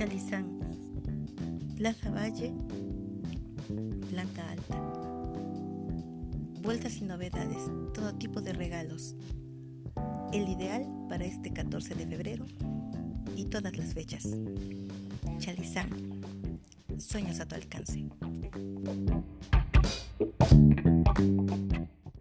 Chalizán, Plaza Valle, planta alta. Vueltas y novedades, todo tipo de regalos. El ideal para este 14 de febrero y todas las fechas. Chalizán, sueños a tu alcance.